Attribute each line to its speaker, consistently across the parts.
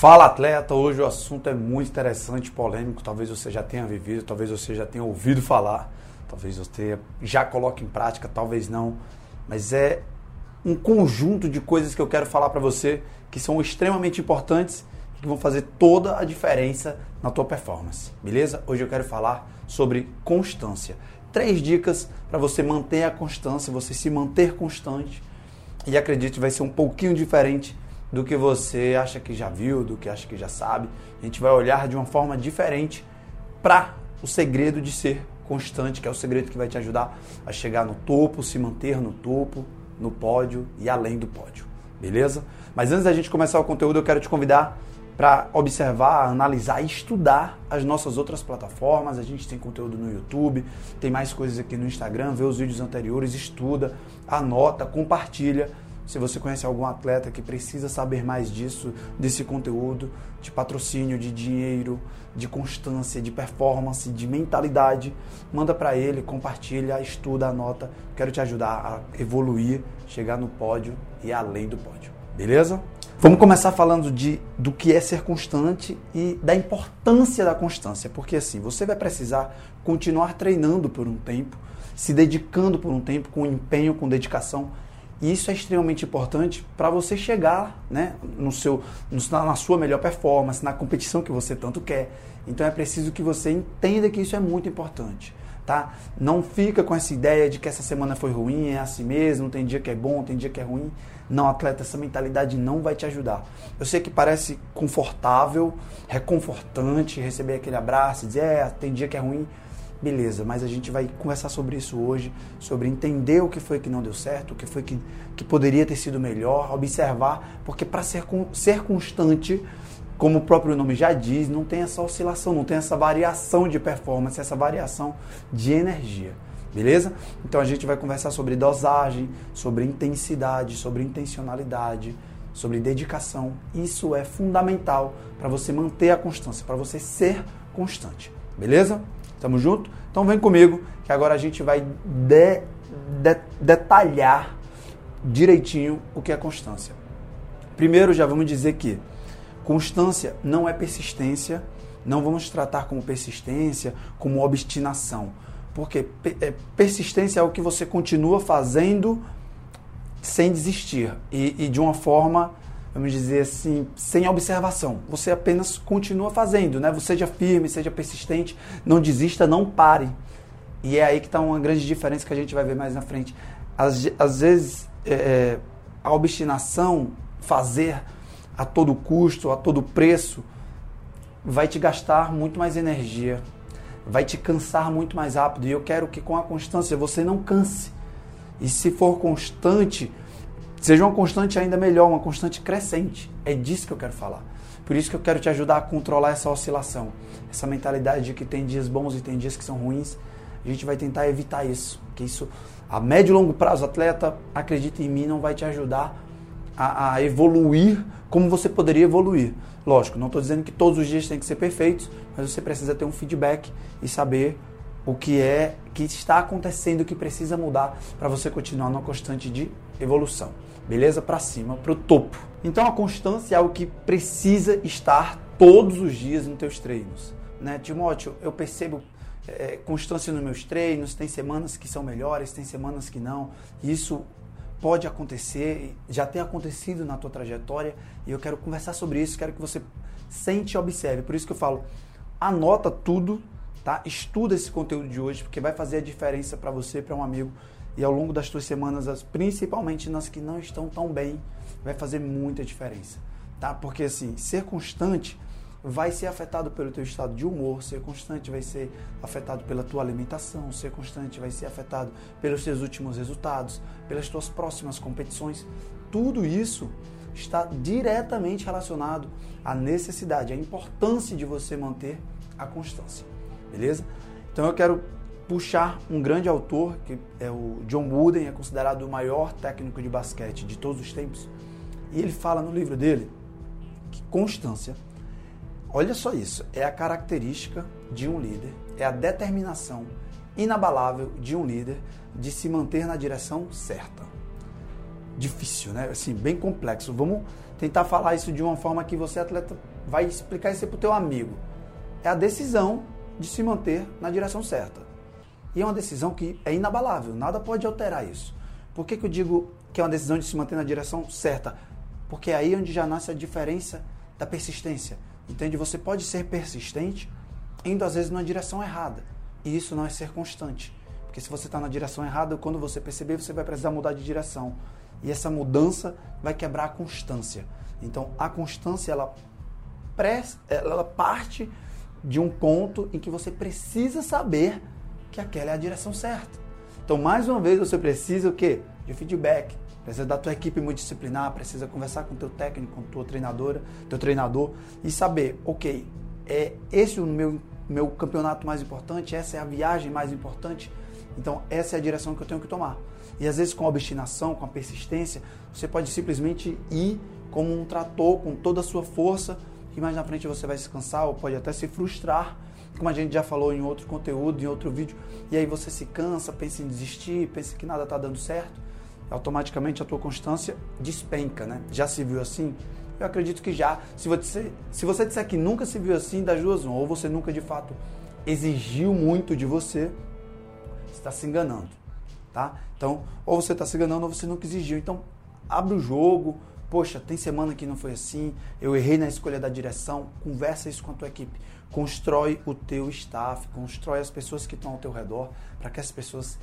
Speaker 1: Fala atleta, hoje o assunto é muito interessante, polêmico, talvez você já tenha vivido, talvez você já tenha ouvido falar, talvez você já coloque em prática, talvez não, mas é um conjunto de coisas que eu quero falar para você que são extremamente importantes e que vão fazer toda a diferença na tua performance, beleza? Hoje eu quero falar sobre constância. Três dicas para você manter a constância, você se manter constante. E acredite, vai ser um pouquinho diferente do que você acha que já viu, do que acha que já sabe. A gente vai olhar de uma forma diferente para o segredo de ser constante, que é o segredo que vai te ajudar a chegar no topo, se manter no topo, no pódio e além do pódio. Beleza? Mas antes da gente começar o conteúdo, eu quero te convidar para observar, analisar e estudar as nossas outras plataformas. A gente tem conteúdo no YouTube, tem mais coisas aqui no Instagram, vê os vídeos anteriores, estuda, anota, compartilha se você conhece algum atleta que precisa saber mais disso, desse conteúdo, de patrocínio, de dinheiro, de constância, de performance, de mentalidade, manda para ele, compartilha, estuda, anota. Quero te ajudar a evoluir, chegar no pódio e além do pódio. Beleza? Vamos começar falando de, do que é ser constante e da importância da constância, porque assim, você vai precisar continuar treinando por um tempo, se dedicando por um tempo, com empenho, com dedicação, e isso é extremamente importante para você chegar né, no seu, na sua melhor performance, na competição que você tanto quer. Então é preciso que você entenda que isso é muito importante. Tá? Não fica com essa ideia de que essa semana foi ruim, é assim mesmo, tem dia que é bom, tem dia que é ruim. Não, atleta, essa mentalidade não vai te ajudar. Eu sei que parece confortável, reconfortante receber aquele abraço, dizer, é, tem dia que é ruim, Beleza, mas a gente vai conversar sobre isso hoje, sobre entender o que foi que não deu certo, o que foi que, que poderia ter sido melhor, observar, porque para ser, ser constante, como o próprio nome já diz, não tem essa oscilação, não tem essa variação de performance, essa variação de energia. Beleza? Então a gente vai conversar sobre dosagem, sobre intensidade, sobre intencionalidade, sobre dedicação. Isso é fundamental para você manter a constância, para você ser constante. Beleza? Tamo junto? Então vem comigo que agora a gente vai de, de, detalhar direitinho o que é constância. Primeiro já vamos dizer que constância não é persistência, não vamos tratar como persistência, como obstinação. Porque é, persistência é o que você continua fazendo sem desistir e, e de uma forma vamos dizer assim, sem observação. Você apenas continua fazendo, né? Você seja firme, seja persistente, não desista, não pare. E é aí que está uma grande diferença que a gente vai ver mais na frente. Às, às vezes, é, é, a obstinação, fazer a todo custo, a todo preço, vai te gastar muito mais energia, vai te cansar muito mais rápido. E eu quero que com a constância você não canse. E se for constante, Seja uma constante ainda melhor, uma constante crescente. É disso que eu quero falar. Por isso que eu quero te ajudar a controlar essa oscilação, essa mentalidade de que tem dias bons e tem dias que são ruins. A gente vai tentar evitar isso, que isso a médio e longo prazo, atleta, acredita em mim, não vai te ajudar a, a evoluir como você poderia evoluir. Lógico, não estou dizendo que todos os dias tem que ser perfeitos, mas você precisa ter um feedback e saber o que é que está acontecendo, que precisa mudar para você continuar numa constante de evolução beleza? Para cima, para o topo. Então a constância é o que precisa estar todos os dias nos teus treinos. Né? Timóteo, eu percebo é, constância nos meus treinos, tem semanas que são melhores, tem semanas que não. Isso pode acontecer, já tem acontecido na tua trajetória e eu quero conversar sobre isso, quero que você sente e observe. Por isso que eu falo, anota tudo, tá? Estuda esse conteúdo de hoje, porque vai fazer a diferença para você, para um amigo e ao longo das tuas semanas, principalmente nas que não estão tão bem, vai fazer muita diferença, tá? Porque assim, ser constante vai ser afetado pelo teu estado de humor, ser constante vai ser afetado pela tua alimentação, ser constante vai ser afetado pelos teus últimos resultados, pelas tuas próximas competições. Tudo isso está diretamente relacionado à necessidade, à importância de você manter a constância. Beleza? Então eu quero puxar um grande autor, que é o John Wooden, é considerado o maior técnico de basquete de todos os tempos. E ele fala no livro dele que constância, olha só isso, é a característica de um líder, é a determinação inabalável de um líder de se manter na direção certa. difícil, né? Assim, bem complexo. Vamos tentar falar isso de uma forma que você, atleta, vai explicar isso para o teu amigo. É a decisão de se manter na direção certa. E é uma decisão que é inabalável, nada pode alterar isso. Por que, que eu digo que é uma decisão de se manter na direção certa? Porque é aí onde já nasce a diferença da persistência. Entende? Você pode ser persistente indo às vezes na direção errada. E isso não é ser constante. Porque se você está na direção errada, quando você perceber, você vai precisar mudar de direção. E essa mudança vai quebrar a constância. Então, a constância, ela, ela parte de um ponto em que você precisa saber que aquela é a direção certa. Então, mais uma vez, você precisa o quê? De feedback. Precisa da tua equipe multidisciplinar, precisa conversar com teu técnico, com tua treinadora, teu treinador e saber, ok, é esse o meu, meu campeonato mais importante, essa é a viagem mais importante, então essa é a direção que eu tenho que tomar. E às vezes com obstinação, com a persistência, você pode simplesmente ir como um trator com toda a sua força e mais na frente você vai se cansar ou pode até se frustrar, como a gente já falou em outro conteúdo, em outro vídeo, e aí você se cansa, pensa em desistir, pensa que nada está dando certo, automaticamente a tua constância despenca, né? Já se viu assim? Eu acredito que já. Se você, se você disser que nunca se viu assim, das duas, ou você nunca de fato exigiu muito de você, está se enganando, tá? Então, ou você está se enganando ou você nunca exigiu. Então, abre o jogo. Poxa, tem semana que não foi assim. Eu errei na escolha da direção. Conversa isso com a tua equipe. Constrói o teu staff, constrói as pessoas que estão ao teu redor, para que as pessoas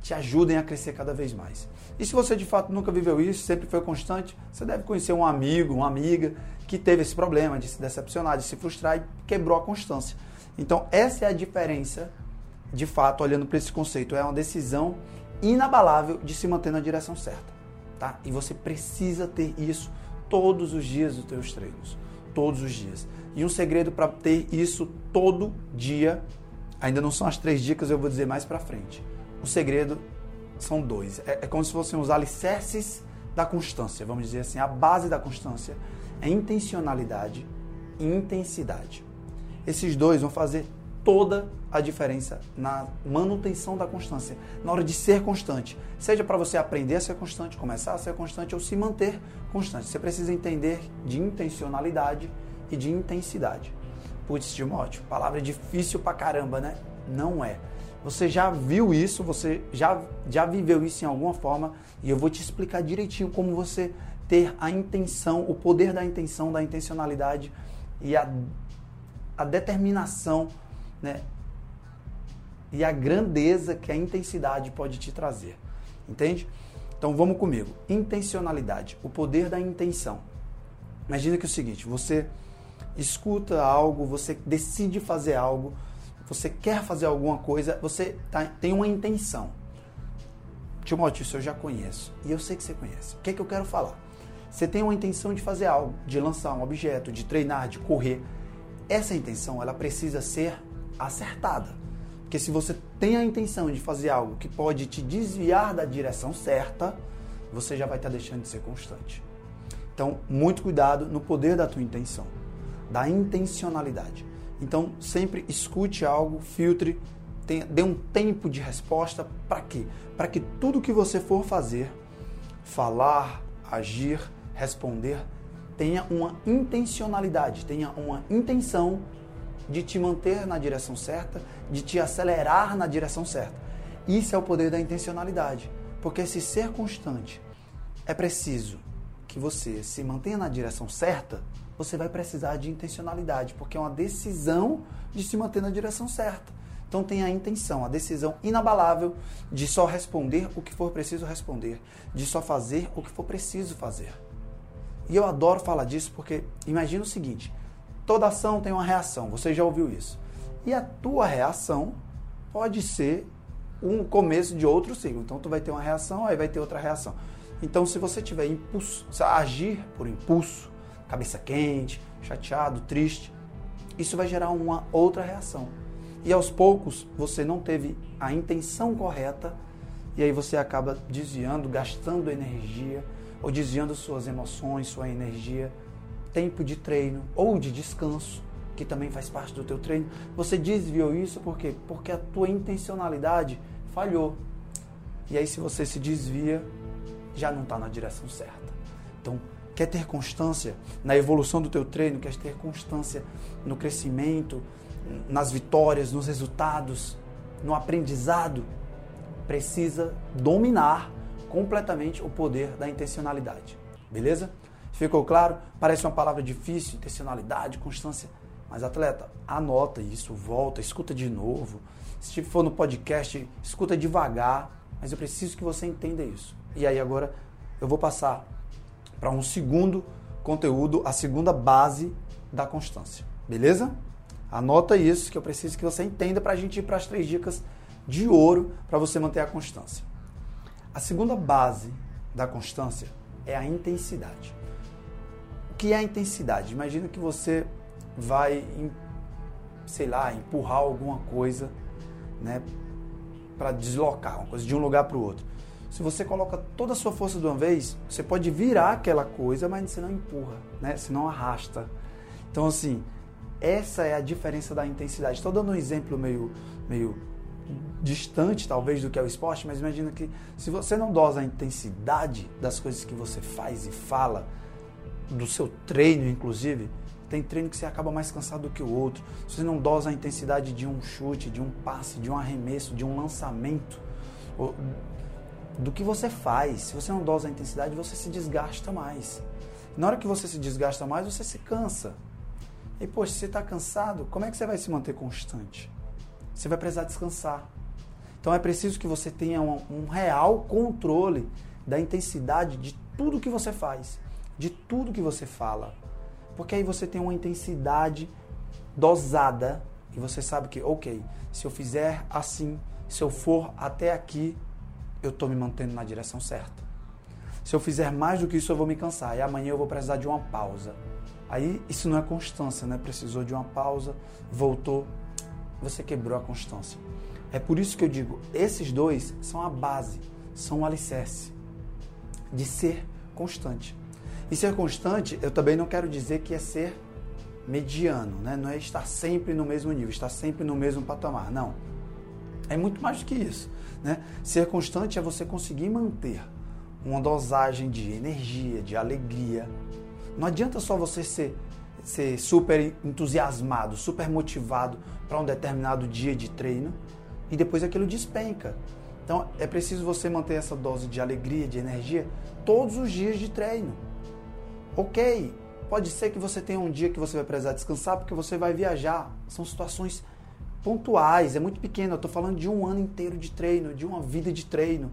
Speaker 1: te ajudem a crescer cada vez mais. E se você de fato nunca viveu isso, sempre foi constante, você deve conhecer um amigo, uma amiga que teve esse problema de se decepcionar, de se frustrar e quebrou a constância. Então, essa é a diferença de fato, olhando para esse conceito, é uma decisão inabalável de se manter na direção certa, tá? E você precisa ter isso todos os dias dos teus treinos, todos os dias. E um segredo para ter isso todo dia, ainda não são as três dicas, eu vou dizer mais para frente. O segredo são dois. É, é como se fossem os alicerces da constância, vamos dizer assim, a base da constância é intencionalidade e intensidade. Esses dois vão fazer toda a diferença na manutenção da constância, na hora de ser constante. Seja para você aprender a ser constante, começar a ser constante ou se manter constante. Você precisa entender de intencionalidade e de intensidade. Putz, Timóteo, palavra difícil pra caramba, né? Não é. Você já viu isso, você já, já viveu isso em alguma forma e eu vou te explicar direitinho como você ter a intenção, o poder da intenção, da intencionalidade e a, a determinação né? E a grandeza que a intensidade pode te trazer. Entende? Então vamos comigo. Intencionalidade, o poder da intenção. Imagina que é o seguinte, você escuta algo, você decide fazer algo, você quer fazer alguma coisa, você tá, tem uma intenção. Timóteo, isso eu já conheço. E eu sei que você conhece. O que é que eu quero falar? Você tem uma intenção de fazer algo, de lançar um objeto, de treinar, de correr. Essa intenção, ela precisa ser acertada. Porque se você tem a intenção de fazer algo que pode te desviar da direção certa, você já vai estar deixando de ser constante. Então, muito cuidado no poder da tua intenção, da intencionalidade. Então, sempre escute algo, filtre, tenha, dê um tempo de resposta para quê? Para que tudo que você for fazer, falar, agir, responder, tenha uma intencionalidade, tenha uma intenção de te manter na direção certa, de te acelerar na direção certa. Isso é o poder da intencionalidade. Porque se ser constante é preciso que você se mantenha na direção certa, você vai precisar de intencionalidade, porque é uma decisão de se manter na direção certa. Então tem a intenção, a decisão inabalável de só responder o que for preciso responder, de só fazer o que for preciso fazer. E eu adoro falar disso porque imagina o seguinte: Toda ação tem uma reação, você já ouviu isso. E a tua reação pode ser um começo de outro ciclo. Então tu vai ter uma reação, aí vai ter outra reação. Então se você tiver impulso, agir por impulso, cabeça quente, chateado, triste, isso vai gerar uma outra reação. E aos poucos você não teve a intenção correta e aí você acaba desviando, gastando energia ou desviando suas emoções, sua energia tempo de treino ou de descanso, que também faz parte do teu treino, você desviou isso por quê? Porque a tua intencionalidade falhou. E aí se você se desvia, já não está na direção certa. Então, quer ter constância na evolução do teu treino, quer ter constância no crescimento, nas vitórias, nos resultados, no aprendizado, precisa dominar completamente o poder da intencionalidade. Beleza? Ficou claro? Parece uma palavra difícil, intencionalidade, constância. Mas atleta, anota isso, volta, escuta de novo. Se for no podcast, escuta devagar, mas eu preciso que você entenda isso. E aí agora eu vou passar para um segundo conteúdo, a segunda base da constância. Beleza? Anota isso que eu preciso que você entenda para a gente ir para as três dicas de ouro para você manter a constância. A segunda base da constância é a intensidade. Que é a intensidade? Imagina que você vai, sei lá, empurrar alguma coisa, né, para deslocar uma coisa de um lugar para o outro. Se você coloca toda a sua força de uma vez, você pode virar aquela coisa, mas você não empurra, né? Você não arrasta. Então assim, essa é a diferença da intensidade. Estou dando um exemplo meio, meio distante talvez do que é o esporte, mas imagina que se você não dosa a intensidade das coisas que você faz e fala, do seu treino inclusive, tem treino que você acaba mais cansado do que o outro. Se você não dosa a intensidade de um chute, de um passe, de um arremesso, de um lançamento, do que você faz, se você não dosa a intensidade, você se desgasta mais. Na hora que você se desgasta mais, você se cansa. E, poxa, se você está cansado, como é que você vai se manter constante? Você vai precisar descansar. Então é preciso que você tenha um, um real controle da intensidade de tudo que você faz, de tudo que você fala. Porque aí você tem uma intensidade dosada e você sabe que, ok, se eu fizer assim, se eu for até aqui, eu estou me mantendo na direção certa. Se eu fizer mais do que isso, eu vou me cansar. E amanhã eu vou precisar de uma pausa. Aí isso não é constância, né? Precisou de uma pausa, voltou, você quebrou a constância. É por isso que eu digo, esses dois são a base, são o alicerce de ser constante. E ser constante, eu também não quero dizer que é ser mediano, né? não é estar sempre no mesmo nível, estar sempre no mesmo patamar. Não. É muito mais do que isso. Né? Ser constante é você conseguir manter uma dosagem de energia, de alegria. Não adianta só você ser, ser super entusiasmado, super motivado para um determinado dia de treino e depois aquilo despenca. Então é preciso você manter essa dose de alegria, de energia todos os dias de treino. Ok, pode ser que você tenha um dia que você vai precisar descansar porque você vai viajar. São situações pontuais, é muito pequeno. Eu estou falando de um ano inteiro de treino, de uma vida de treino.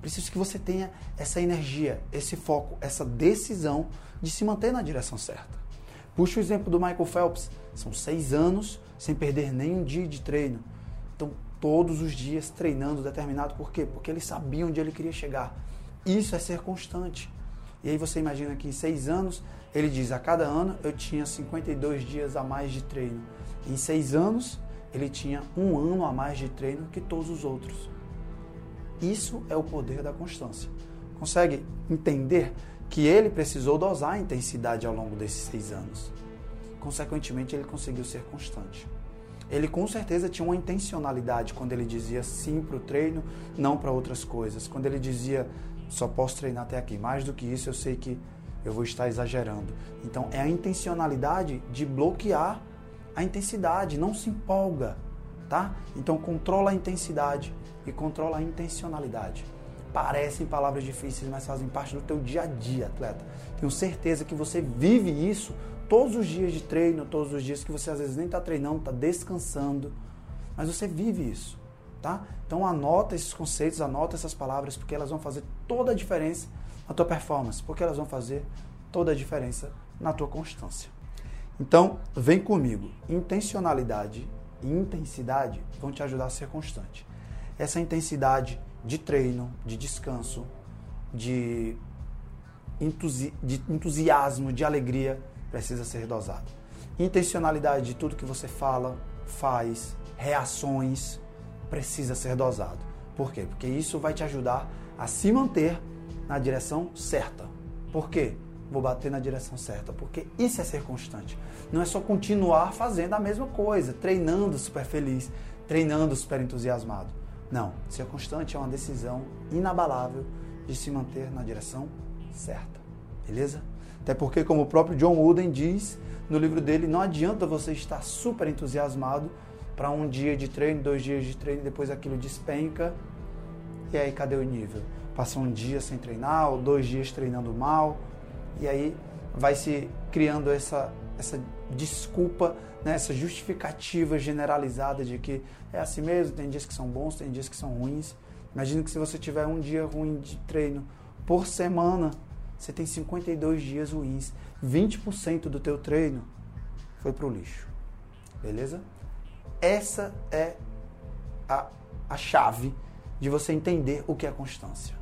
Speaker 1: Preciso que você tenha essa energia, esse foco, essa decisão de se manter na direção certa. Puxa o exemplo do Michael Phelps. São seis anos sem perder nem um dia de treino. Então, todos os dias treinando determinado. Por quê? Porque ele sabia onde ele queria chegar. Isso é ser constante. E aí você imagina que em seis anos, ele diz, a cada ano eu tinha 52 dias a mais de treino. Em seis anos, ele tinha um ano a mais de treino que todos os outros. Isso é o poder da constância. Consegue entender que ele precisou dosar a intensidade ao longo desses seis anos? Consequentemente, ele conseguiu ser constante. Ele com certeza tinha uma intencionalidade quando ele dizia sim para o treino, não para outras coisas. Quando ele dizia só posso treinar até aqui. Mais do que isso, eu sei que eu vou estar exagerando. Então, é a intencionalidade de bloquear a intensidade, não se empolga, tá? Então, controla a intensidade e controla a intencionalidade. Parecem palavras difíceis, mas fazem parte do teu dia a dia, atleta. Tenho certeza que você vive isso todos os dias de treino, todos os dias que você às vezes nem está treinando, está descansando, mas você vive isso tá? Então anota esses conceitos, anota essas palavras, porque elas vão fazer toda a diferença na tua performance, porque elas vão fazer toda a diferença na tua constância. Então, vem comigo. Intencionalidade e intensidade vão te ajudar a ser constante. Essa intensidade de treino, de descanso, de, entusi de entusiasmo, de alegria, precisa ser dosada. Intencionalidade de tudo que você fala, faz, reações, precisa ser dosado. Por quê? Porque isso vai te ajudar a se manter na direção certa. Por quê? Vou bater na direção certa, porque isso é ser constante. Não é só continuar fazendo a mesma coisa, treinando super feliz, treinando super entusiasmado. Não, ser constante é uma decisão inabalável de se manter na direção certa. Beleza? Até porque, como o próprio John Wooden diz no livro dele, não adianta você estar super entusiasmado para um dia de treino, dois dias de treino, depois aquilo despenca. E aí, cadê o nível? Passa um dia sem treinar, ou dois dias treinando mal, e aí vai se criando essa, essa desculpa, né, essa justificativa generalizada de que é assim mesmo, tem dias que são bons, tem dias que são ruins. Imagina que se você tiver um dia ruim de treino por semana, você tem 52 dias ruins. 20% do teu treino foi pro lixo. Beleza? Essa é a, a chave de você entender o que é constância.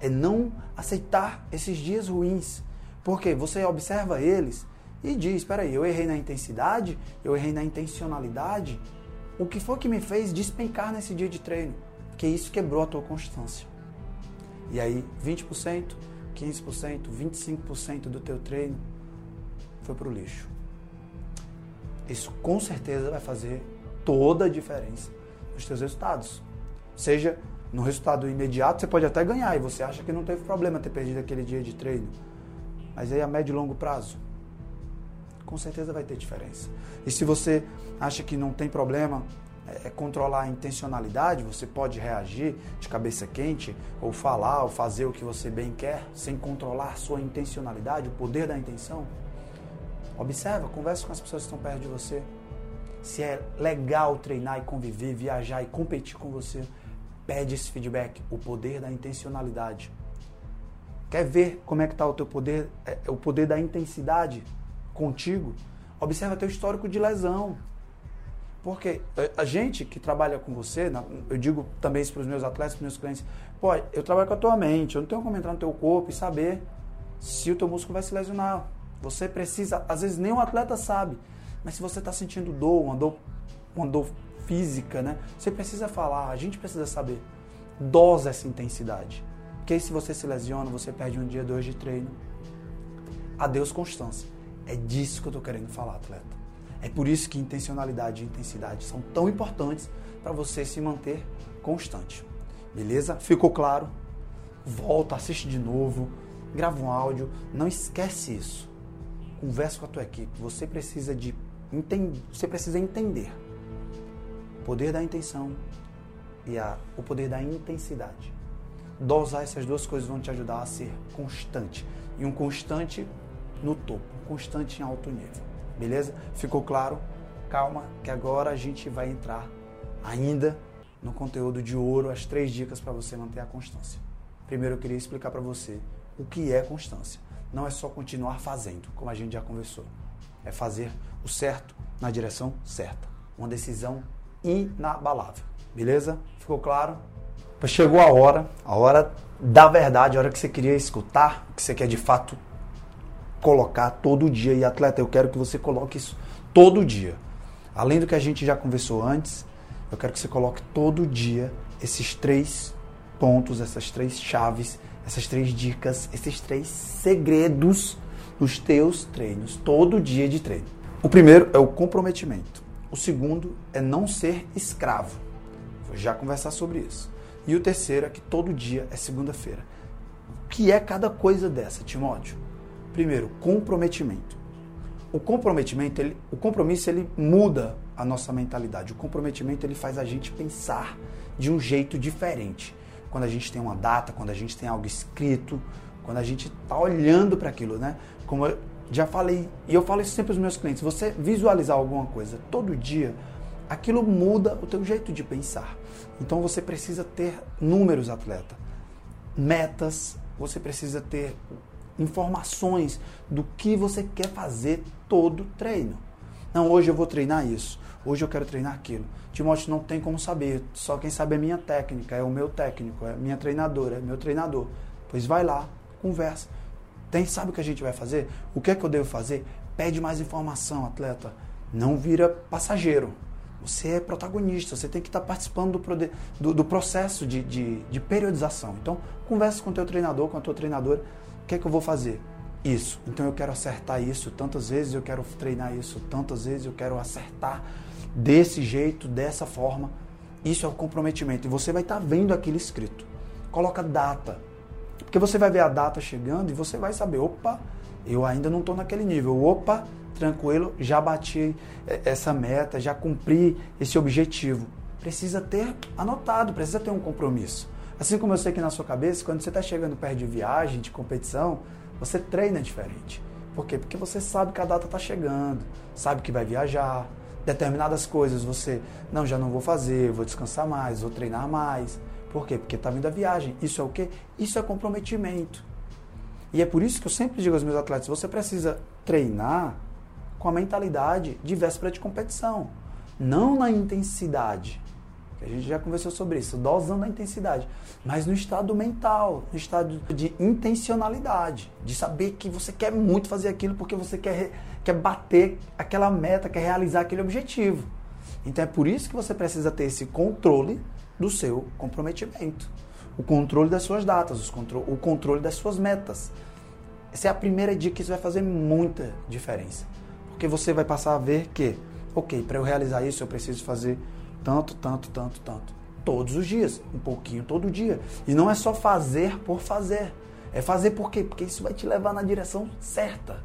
Speaker 1: É não aceitar esses dias ruins. Porque você observa eles e diz: espera aí, eu errei na intensidade, eu errei na intencionalidade. O que foi que me fez despencar nesse dia de treino? Que isso quebrou a tua constância. E aí, 20%, 15%, 25% do teu treino foi para o lixo. Isso com certeza vai fazer toda a diferença nos teus resultados. Seja no resultado imediato, você pode até ganhar e você acha que não teve problema ter perdido aquele dia de treino. Mas aí a médio e longo prazo, com certeza vai ter diferença. E se você acha que não tem problema é, é controlar a intencionalidade, você pode reagir de cabeça quente, ou falar, ou fazer o que você bem quer, sem controlar sua intencionalidade, o poder da intenção. Observa, converse com as pessoas que estão perto de você. Se é legal treinar e conviver, viajar e competir com você, pede esse feedback, o poder da intencionalidade. Quer ver como é que está o teu poder, é, o poder da intensidade contigo? Observa teu histórico de lesão. Porque a gente que trabalha com você, eu digo também isso para os meus atletas, para os meus clientes, pô, eu trabalho com a tua mente, eu não tenho como entrar no teu corpo e saber se o teu músculo vai se lesionar. Você precisa, às vezes nem o atleta sabe, mas se você está sentindo dor, uma dor, uma dor física, né? Você precisa falar, a gente precisa saber. Dosa essa intensidade. Porque se você se lesiona, você perde um dia, dois de treino. Adeus constância. É disso que eu estou querendo falar, atleta. É por isso que intencionalidade e intensidade são tão importantes para você se manter constante. Beleza? Ficou claro? Volta, assiste de novo, grava um áudio. Não esquece isso. Conversa com a tua equipe. Você precisa de entender, você precisa entender o poder da intenção e a, o poder da intensidade. Dosar essas duas coisas vão te ajudar a ser constante. E um constante no topo, um constante em alto nível. Beleza? Ficou claro? Calma, que agora a gente vai entrar ainda no conteúdo de ouro, as três dicas para você manter a constância. Primeiro eu queria explicar para você o que é constância. Não é só continuar fazendo, como a gente já conversou. É fazer o certo na direção certa. Uma decisão inabalável. Beleza? Ficou claro? Chegou a hora, a hora da verdade, a hora que você queria escutar, que você quer de fato colocar todo dia. E atleta, eu quero que você coloque isso todo dia. Além do que a gente já conversou antes, eu quero que você coloque todo dia esses três pontos, essas três chaves, essas três dicas, esses três segredos dos teus treinos, todo dia de treino. O primeiro é o comprometimento. O segundo é não ser escravo. Vou já conversar sobre isso. E o terceiro é que todo dia é segunda-feira. O que é cada coisa dessa, Timóteo? Primeiro, comprometimento. O comprometimento, ele, o compromisso, ele muda a nossa mentalidade. O comprometimento, ele faz a gente pensar de um jeito diferente. Quando a gente tem uma data, quando a gente tem algo escrito, quando a gente está olhando para aquilo, né? Como eu já falei, e eu falo isso sempre aos meus clientes, você visualizar alguma coisa todo dia, aquilo muda o teu jeito de pensar. Então você precisa ter números, atleta, metas, você precisa ter informações do que você quer fazer todo treino. Não, hoje eu vou treinar isso, hoje eu quero treinar aquilo. Timóteo não tem como saber, só quem sabe é minha técnica, é o meu técnico, é minha treinadora, é meu treinador. Pois vai lá, conversa. Tem, sabe o que a gente vai fazer? O que é que eu devo fazer? Pede mais informação, atleta. Não vira passageiro. Você é protagonista, você tem que estar participando do, do, do processo de, de, de periodização. Então, conversa com o teu treinador, com a tua treinadora o que é que eu vou fazer? Isso. Então eu quero acertar isso tantas vezes, eu quero treinar isso tantas vezes, eu quero acertar desse jeito, dessa forma. Isso é o comprometimento. E você vai estar tá vendo aquilo escrito. Coloca data. Porque você vai ver a data chegando e você vai saber, opa, eu ainda não estou naquele nível. Opa, tranquilo, já bati eh, essa meta, já cumpri esse objetivo. Precisa ter anotado, precisa ter um compromisso. Assim como eu sei que na sua cabeça, quando você está chegando perto de viagem, de competição, você treina diferente. Por quê? Porque você sabe que a data está chegando, sabe que vai viajar. Determinadas coisas você, não, já não vou fazer, vou descansar mais, vou treinar mais. Por quê? Porque está vindo a viagem. Isso é o quê? Isso é comprometimento. E é por isso que eu sempre digo aos meus atletas: você precisa treinar com a mentalidade de véspera de competição, não na intensidade. A gente já conversou sobre isso, dosando a intensidade, mas no estado mental, no estado de intencionalidade, de saber que você quer muito fazer aquilo porque você quer, quer bater aquela meta, quer realizar aquele objetivo. Então é por isso que você precisa ter esse controle do seu comprometimento, o controle das suas datas, o controle das suas metas. Essa é a primeira dica que isso vai fazer muita diferença. Porque você vai passar a ver que, ok, para eu realizar isso eu preciso fazer tanto, tanto, tanto, tanto. Todos os dias, um pouquinho todo dia. E não é só fazer por fazer. É fazer por quê? Porque isso vai te levar na direção certa.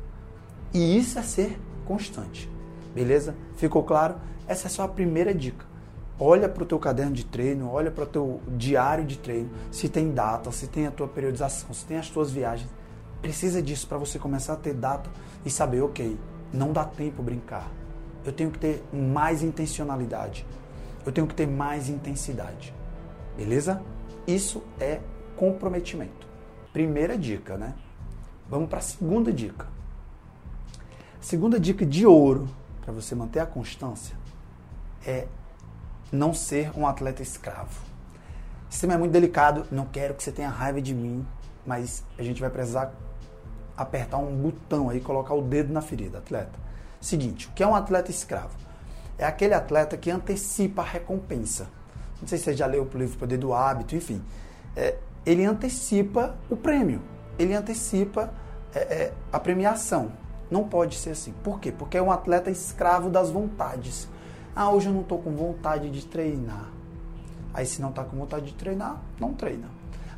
Speaker 1: E isso é ser constante. Beleza? Ficou claro? Essa é só a primeira dica. Olha para o teu caderno de treino, olha para o teu diário de treino, se tem data, se tem a tua periodização, se tem as tuas viagens. Precisa disso para você começar a ter data e saber, ok, não dá tempo brincar. Eu tenho que ter mais intencionalidade eu tenho que ter mais intensidade. Beleza? Isso é comprometimento. Primeira dica, né? Vamos para a segunda dica. Segunda dica de ouro para você manter a constância é não ser um atleta escravo. Esse tema é muito delicado, não quero que você tenha raiva de mim, mas a gente vai precisar apertar um botão aí, colocar o dedo na ferida, atleta. Seguinte, o que é um atleta escravo? É aquele atleta que antecipa a recompensa. Não sei se você já leu o livro Poder do Hábito, enfim. É, ele antecipa o prêmio, ele antecipa é, é, a premiação. Não pode ser assim. Por quê? Porque é um atleta escravo das vontades. Ah, hoje eu não estou com vontade de treinar. Aí se não está com vontade de treinar, não treina.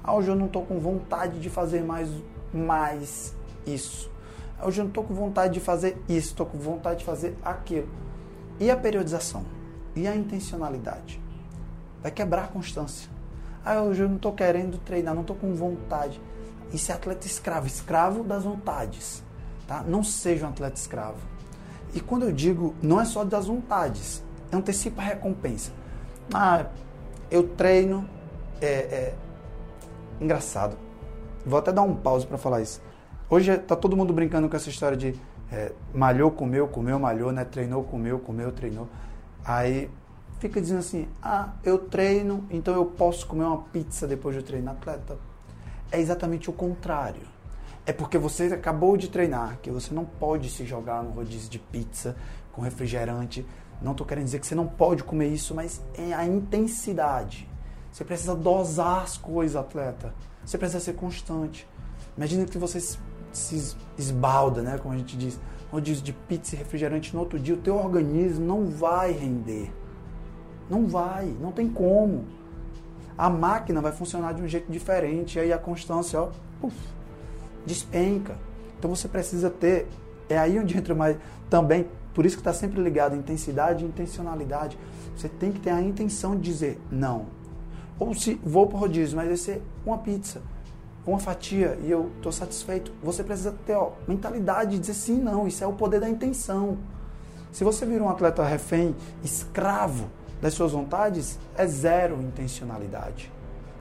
Speaker 1: Ah, hoje eu não estou com vontade de fazer mais, mais isso. Ah, hoje eu não estou com vontade de fazer isso, estou com vontade de fazer aquilo e a periodização? E a intencionalidade? Vai quebrar a constância. Ah, hoje eu não estou querendo treinar, não estou com vontade. Isso é atleta escravo, escravo das vontades. Tá? Não seja um atleta escravo. E quando eu digo, não é só das vontades, antecipa a recompensa. Ah, eu treino. É, é, engraçado. Vou até dar um pause para falar isso. Hoje tá todo mundo brincando com essa história de é, malhou, comeu, comeu, malhou, né? Treinou, comeu, comeu, treinou. Aí fica dizendo assim: ah, eu treino, então eu posso comer uma pizza depois de treinar atleta. É exatamente o contrário. É porque você acabou de treinar, que você não pode se jogar no rodízio de pizza com refrigerante. Não estou querendo dizer que você não pode comer isso, mas é a intensidade. Você precisa dosar as coisas, atleta. Você precisa ser constante. Imagina que você se esbalda, né, como a gente diz, rodízio de pizza e refrigerante no outro dia, o teu organismo não vai render. Não vai, não tem como. A máquina vai funcionar de um jeito diferente, e aí a constância, ó, despenca. Então você precisa ter, é aí onde entra mais, também, por isso que está sempre ligado intensidade e intencionalidade. Você tem que ter a intenção de dizer não. Ou se vou para o rodízio, mas vai ser uma pizza uma fatia e eu estou satisfeito, você precisa ter ó, mentalidade de dizer sim, não. Isso é o poder da intenção. Se você vira um atleta refém, escravo das suas vontades, é zero intencionalidade.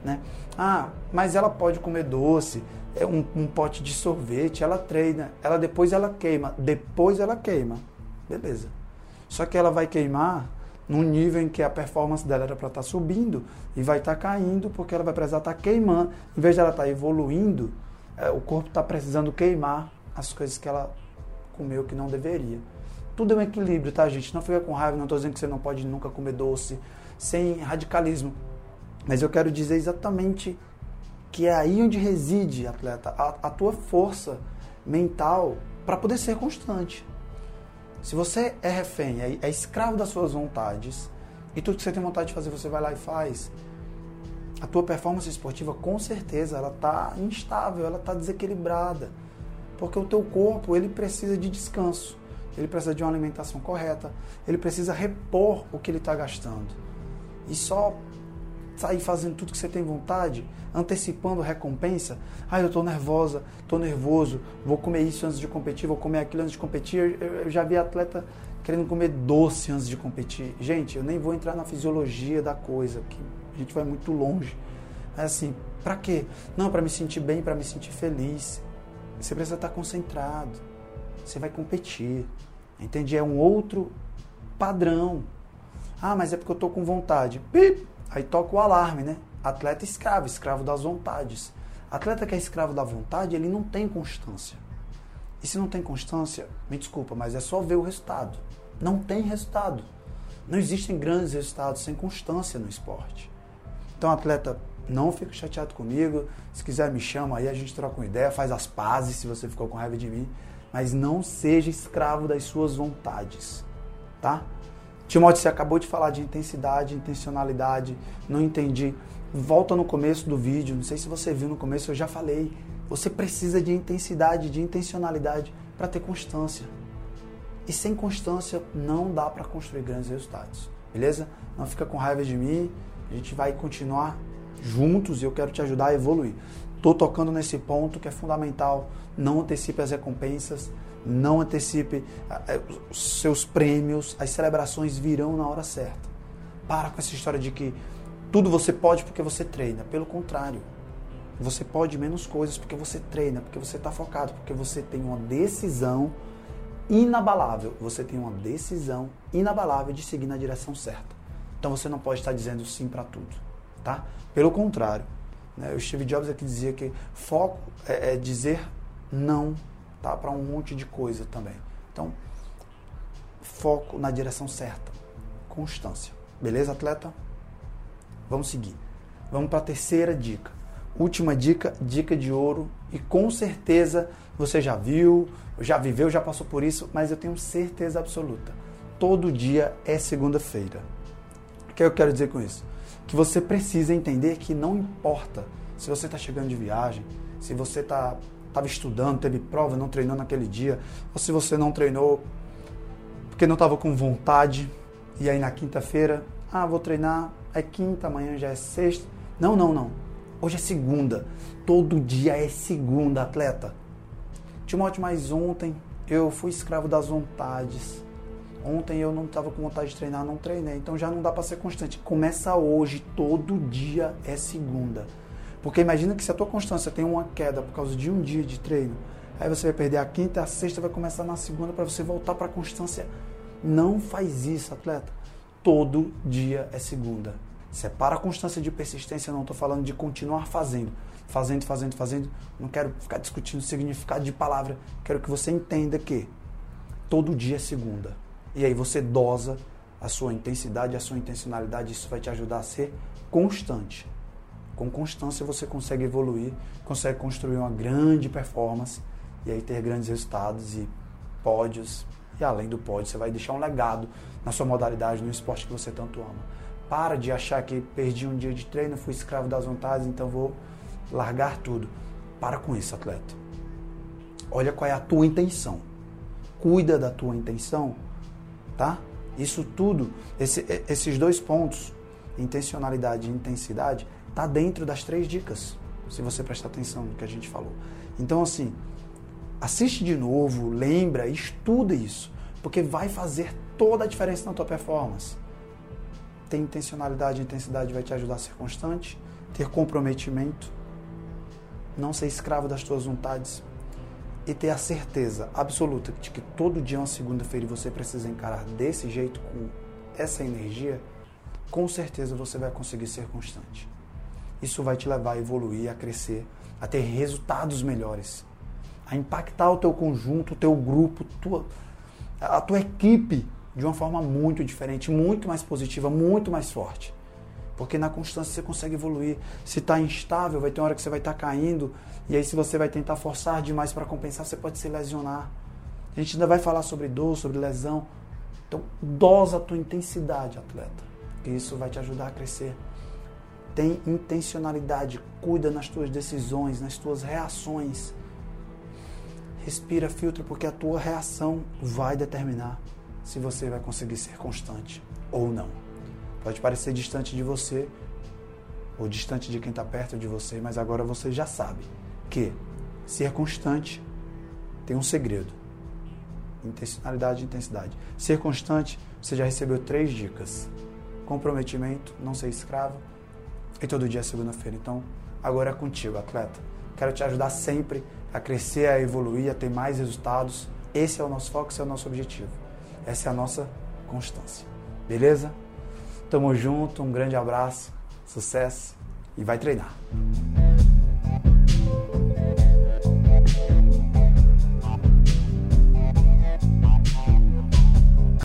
Speaker 1: Né? Ah, mas ela pode comer doce, é um, um pote de sorvete, ela treina, ela depois ela queima, depois ela queima. Beleza. Só que ela vai queimar num nível em que a performance dela era para estar tá subindo e vai estar tá caindo porque ela vai precisar estar tá queimando. Em vez de ela estar evoluindo, é, o corpo está precisando queimar as coisas que ela comeu que não deveria. Tudo é um equilíbrio, tá, gente? Não fica com raiva, não estou dizendo que você não pode nunca comer doce, sem radicalismo. Mas eu quero dizer exatamente que é aí onde reside, atleta, a, a tua força mental para poder ser constante. Se você é refém, é, é escravo das suas vontades, e tudo que você tem vontade de fazer, você vai lá e faz, a tua performance esportiva com certeza ela está instável, ela está desequilibrada, porque o teu corpo ele precisa de descanso, ele precisa de uma alimentação correta, ele precisa repor o que ele está gastando. E só sair fazendo tudo que você tem vontade, antecipando recompensa. Ah, eu estou nervosa, estou nervoso, vou comer isso antes de competir, vou comer aquilo antes de competir. Eu, eu já vi atleta querendo comer doce antes de competir. Gente, eu nem vou entrar na fisiologia da coisa, que a gente vai muito longe. É assim, para quê? Não, para me sentir bem, para me sentir feliz. Você precisa estar concentrado. Você vai competir. Entende? É um outro padrão. Ah, mas é porque eu estou com vontade. Pip! Aí toca o alarme, né? Atleta escravo, escravo das vontades. Atleta que é escravo da vontade, ele não tem constância. E se não tem constância, me desculpa, mas é só ver o resultado. Não tem resultado. Não existem grandes resultados sem constância no esporte. Então, atleta, não fique chateado comigo. Se quiser, me chama aí, a gente troca uma ideia, faz as pazes se você ficou com raiva de mim. Mas não seja escravo das suas vontades, tá? Timóteo, você acabou de falar de intensidade, intencionalidade, não entendi. Volta no começo do vídeo, não sei se você viu no começo, eu já falei. Você precisa de intensidade, de intencionalidade para ter constância. E sem constância não dá para construir grandes resultados. Beleza? Não fica com raiva de mim. A gente vai continuar juntos e eu quero te ajudar a evoluir. Estou tocando nesse ponto que é fundamental. Não antecipe as recompensas não antecipe os seus prêmios, as celebrações virão na hora certa. Para com essa história de que tudo você pode porque você treina. Pelo contrário, você pode menos coisas porque você treina, porque você está focado, porque você tem uma decisão inabalável. Você tem uma decisão inabalável de seguir na direção certa. Então você não pode estar dizendo sim para tudo, tá? Pelo contrário, né? o Steve Jobs aqui dizia que foco é, é dizer não tá? para um monte de coisa também. Então, foco na direção certa, constância. Beleza, atleta? Vamos seguir. Vamos para a terceira dica. Última dica, dica de ouro. E com certeza você já viu, já viveu, já passou por isso, mas eu tenho certeza absoluta. Todo dia é segunda-feira. O que eu quero dizer com isso? Que você precisa entender que não importa se você está chegando de viagem, se você está estava estudando, teve prova, não treinou naquele dia, ou se você não treinou porque não estava com vontade, e aí na quinta-feira, ah, vou treinar, é quinta, amanhã já é sexta. Não, não, não. Hoje é segunda. Todo dia é segunda, atleta. Timóteo, mas ontem eu fui escravo das vontades. Ontem eu não estava com vontade de treinar, não treinei. Então já não dá para ser constante. Começa hoje, todo dia é segunda. Porque imagina que se a tua constância tem uma queda por causa de um dia de treino, aí você vai perder a quinta, a sexta vai começar na segunda para você voltar para a constância. Não faz isso, atleta. Todo dia é segunda. Separa a constância de persistência, não estou falando de continuar fazendo. Fazendo, fazendo, fazendo. Não quero ficar discutindo o significado de palavra. Quero que você entenda que todo dia é segunda. E aí você dosa a sua intensidade, a sua intencionalidade. Isso vai te ajudar a ser constante com constância você consegue evoluir, consegue construir uma grande performance e aí ter grandes resultados e pódios. E além do pódio, você vai deixar um legado na sua modalidade, no esporte que você tanto ama. Para de achar que perdi um dia de treino, fui escravo das vontades, então vou largar tudo. Para com isso, atleta. Olha qual é a tua intenção. Cuida da tua intenção, tá? Isso tudo, esse, esses dois pontos, intencionalidade e intensidade, Está dentro das três dicas, se você prestar atenção no que a gente falou. Então, assim, assiste de novo, lembra, estuda isso, porque vai fazer toda a diferença na tua performance. Ter intencionalidade e intensidade vai te ajudar a ser constante, ter comprometimento, não ser escravo das tuas vontades e ter a certeza absoluta de que todo dia é uma segunda-feira você precisa encarar desse jeito, com essa energia, com certeza você vai conseguir ser constante isso vai te levar a evoluir, a crescer, a ter resultados melhores, a impactar o teu conjunto, o teu grupo, tua, a tua equipe de uma forma muito diferente, muito mais positiva, muito mais forte. Porque na constância você consegue evoluir. Se está instável, vai ter uma hora que você vai estar tá caindo, e aí se você vai tentar forçar demais para compensar, você pode se lesionar. A gente ainda vai falar sobre dor, sobre lesão. Então, dosa a tua intensidade, atleta. Que isso vai te ajudar a crescer Tem intencionalidade, cuida nas tuas decisões, nas tuas reações. Respira, filtra, porque a tua reação vai determinar se você vai conseguir ser constante ou não. Pode parecer distante de você ou distante de quem está perto de você, mas agora você já sabe que ser constante tem um segredo: intencionalidade e intensidade. Ser constante, você já recebeu três dicas: comprometimento, não ser escravo, e todo dia é segunda-feira. Então, agora é contigo, atleta. Quero te ajudar sempre a crescer, a evoluir, a ter mais resultados. Esse é o nosso foco, esse é o nosso objetivo. Essa é a nossa constância. Beleza? Tamo junto, um grande abraço, sucesso e vai treinar.